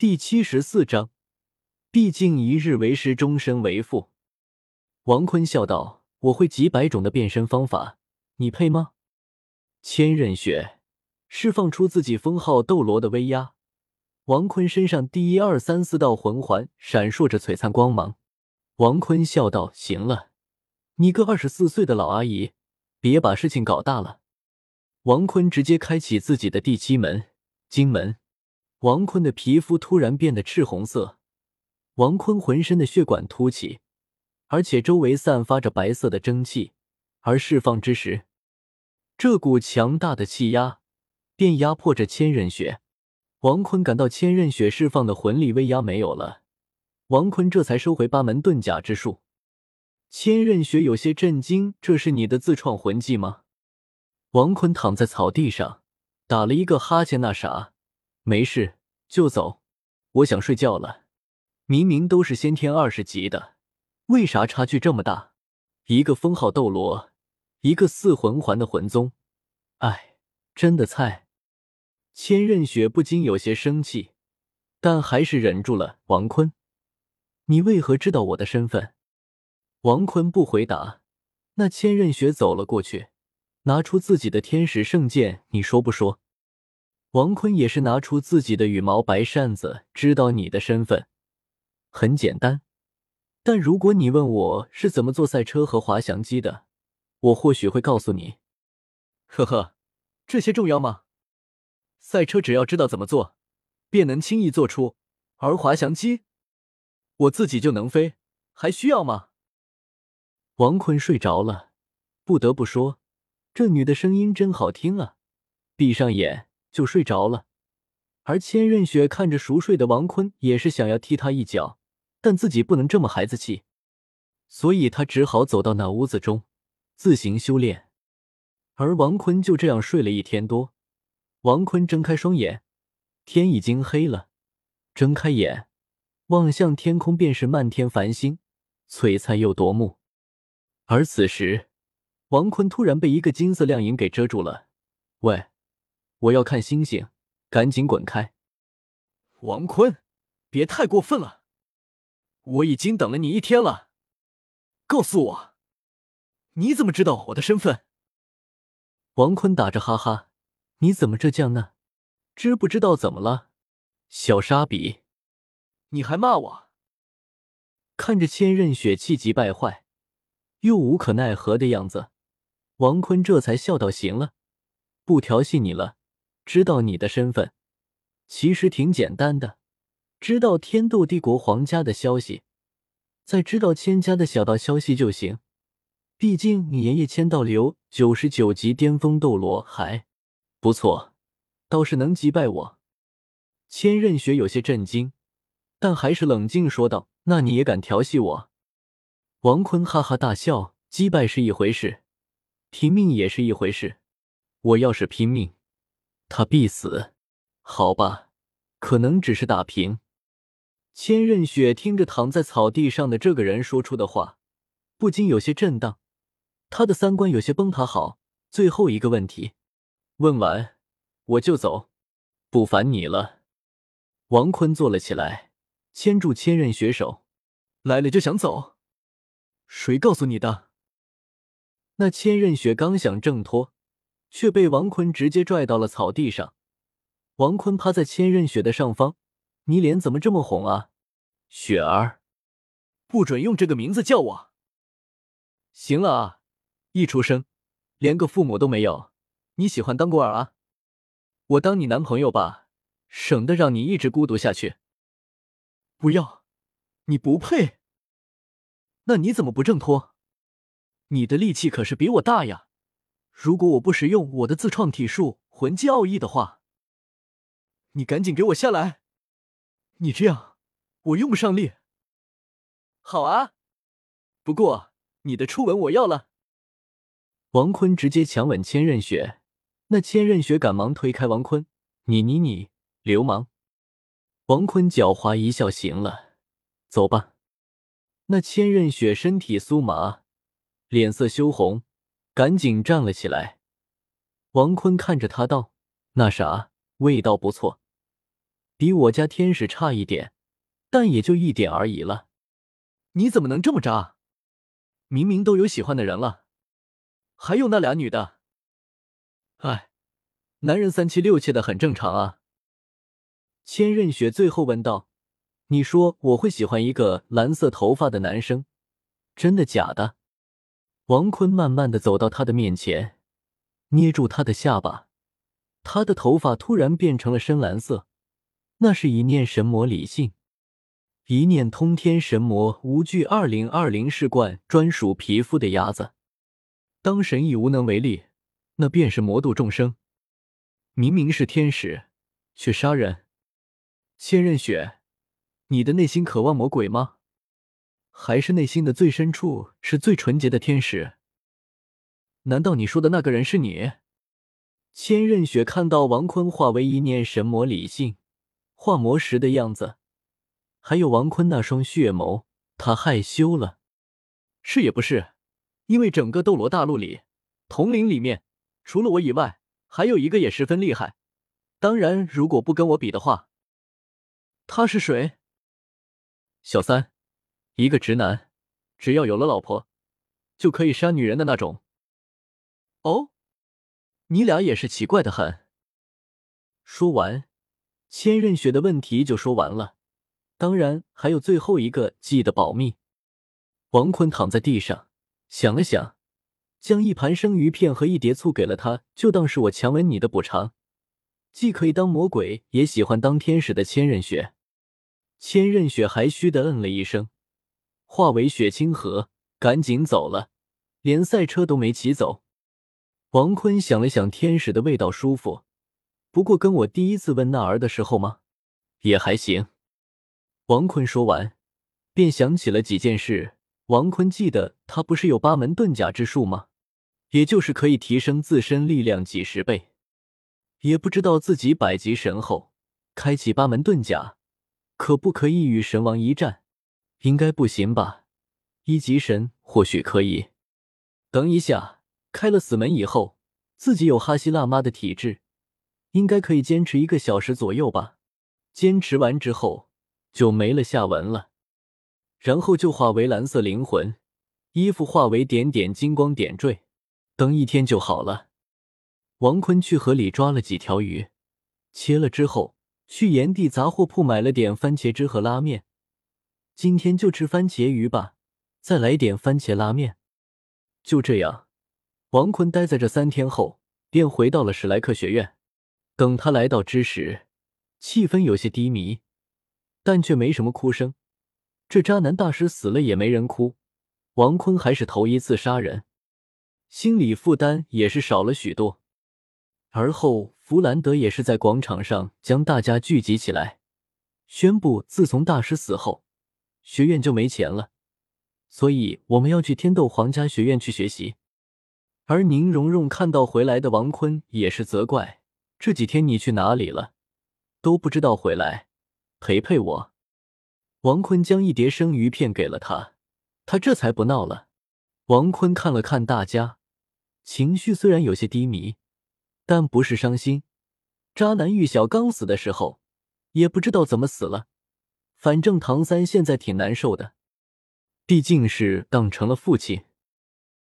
第七十四章，毕竟一日为师，终身为父。王坤笑道：“我会几百种的变身方法，你配吗？”千仞雪释放出自己封号斗罗的威压，王坤身上第一二三四道魂环闪烁着璀璨光芒。王坤笑道：“行了，你个二十四岁的老阿姨，别把事情搞大了。”王坤直接开启自己的第七门金门。王坤的皮肤突然变得赤红色，王坤浑身的血管凸起，而且周围散发着白色的蒸汽，而释放之时，这股强大的气压便压迫着千仞雪。王坤感到千仞雪释放的魂力威压没有了，王坤这才收回八门遁甲之术。千仞雪有些震惊：“这是你的自创魂技吗？”王坤躺在草地上，打了一个哈欠。那啥。没事就走，我想睡觉了。明明都是先天二十级的，为啥差距这么大？一个封号斗罗，一个四魂环的魂宗，哎，真的菜。千仞雪不禁有些生气，但还是忍住了。王坤，你为何知道我的身份？王坤不回答。那千仞雪走了过去，拿出自己的天使圣剑，你说不说？王坤也是拿出自己的羽毛白扇子，知道你的身份很简单，但如果你问我是怎么做赛车和滑翔机的，我或许会告诉你。呵呵，这些重要吗？赛车只要知道怎么做，便能轻易做出，而滑翔机，我自己就能飞，还需要吗？王坤睡着了，不得不说，这女的声音真好听啊！闭上眼。就睡着了，而千仞雪看着熟睡的王坤，也是想要踢他一脚，但自己不能这么孩子气，所以他只好走到那屋子中自行修炼。而王坤就这样睡了一天多。王坤睁开双眼，天已经黑了，睁开眼望向天空，便是漫天繁星，璀璨又夺目。而此时，王坤突然被一个金色亮影给遮住了。喂！我要看星星，赶紧滚开！王坤，别太过分了！我已经等了你一天了，告诉我，你怎么知道我的身份？王坤打着哈哈，你怎么这犟呢？知不知道怎么了？小沙比，你还骂我？看着千仞雪气急败坏又无可奈何的样子，王坤这才笑道：“行了，不调戏你了。”知道你的身份，其实挺简单的。知道天斗帝国皇家的消息，再知道千家的小道消息就行。毕竟你爷爷千道流九十九级巅峰斗罗还不错，倒是能击败我。千仞雪有些震惊，但还是冷静说道：“那你也敢调戏我？”王坤哈哈大笑：“击败是一回事，拼命也是一回事。我要是拼命……”他必死，好吧，可能只是打平。千仞雪听着躺在草地上的这个人说出的话，不禁有些震荡，他的三观有些崩塌。好，最后一个问题，问完我就走，不烦你了。王坤坐了起来，牵住千仞雪手，来了就想走？谁告诉你的？那千仞雪刚想挣脱。却被王坤直接拽到了草地上。王坤趴在千仞雪的上方，你脸怎么这么红啊，雪儿？不准用这个名字叫我。行了啊，一出生连个父母都没有，你喜欢当孤儿啊？我当你男朋友吧，省得让你一直孤独下去。不要，你不配。那你怎么不挣脱？你的力气可是比我大呀。如果我不使用我的自创体术魂技奥义的话，你赶紧给我下来！你这样，我用不上力。好啊，不过你的初吻我要了。王坤直接强吻千仞雪，那千仞雪赶忙推开王坤：“你你你，流氓！”王坤狡猾一笑：“行了，走吧。”那千仞雪身体酥麻，脸色羞红。赶紧站了起来，王坤看着他道：“那啥，味道不错。”比我家天使差一点，但也就一点而已了。你怎么能这么渣？明明都有喜欢的人了，还有那俩女的。哎，男人三妻六妾的很正常啊。千仞雪最后问道：“你说我会喜欢一个蓝色头发的男生，真的假的？”王坤慢慢的走到他的面前，捏住他的下巴，他的头发突然变成了深蓝色，那是一念神魔理性。一念通天神魔无惧二零二零世冠专属皮肤的鸭子，当神已无能为力，那便是魔度众生。明明是天使，却杀人。千仞雪，你的内心渴望魔鬼吗？还是内心的最深处是最纯洁的天使？难道你说的那个人是你？千仞雪看到王坤化为一念神魔李信化魔时的样子。还有王坤那双血眸，他害羞了。是也不是，因为整个斗罗大陆里，统领里面除了我以外，还有一个也十分厉害。当然，如果不跟我比的话，他是谁？小三，一个直男，只要有了老婆，就可以杀女人的那种。哦，你俩也是奇怪的很。说完，千仞雪的问题就说完了。当然，还有最后一个，记得保密。王坤躺在地上想了想，将一盘生鱼片和一碟醋给了他，就当是我强吻你的补偿。既可以当魔鬼，也喜欢当天使的千仞雪。千仞雪还虚的嗯了一声，化为雪清河，赶紧走了，连赛车都没骑走。王坤想了想，天使的味道舒服，不过跟我第一次问那儿的时候吗？也还行。王坤说完，便想起了几件事。王坤记得他不是有八门遁甲之术吗？也就是可以提升自身力量几十倍。也不知道自己百级神后开启八门遁甲，可不可以与神王一战？应该不行吧？一级神或许可以。等一下，开了死门以后，自己有哈希辣妈的体质，应该可以坚持一个小时左右吧？坚持完之后。就没了下文了，然后就化为蓝色灵魂，衣服化为点点金光点缀，等一天就好了。王坤去河里抓了几条鱼，切了之后，去炎帝杂货铺买了点番茄汁和拉面。今天就吃番茄鱼吧，再来点番茄拉面。就这样，王坤待在这三天后，便回到了史莱克学院。等他来到之时，气氛有些低迷。但却没什么哭声，这渣男大师死了也没人哭。王坤还是头一次杀人，心理负担也是少了许多。而后，弗兰德也是在广场上将大家聚集起来，宣布：自从大师死后，学院就没钱了，所以我们要去天斗皇家学院去学习。而宁荣荣看到回来的王坤，也是责怪：这几天你去哪里了？都不知道回来。陪陪我，王坤将一碟生鱼片给了他，他这才不闹了。王坤看了看大家，情绪虽然有些低迷，但不是伤心。渣男玉小刚死的时候，也不知道怎么死了，反正唐三现在挺难受的，毕竟是当成了父亲。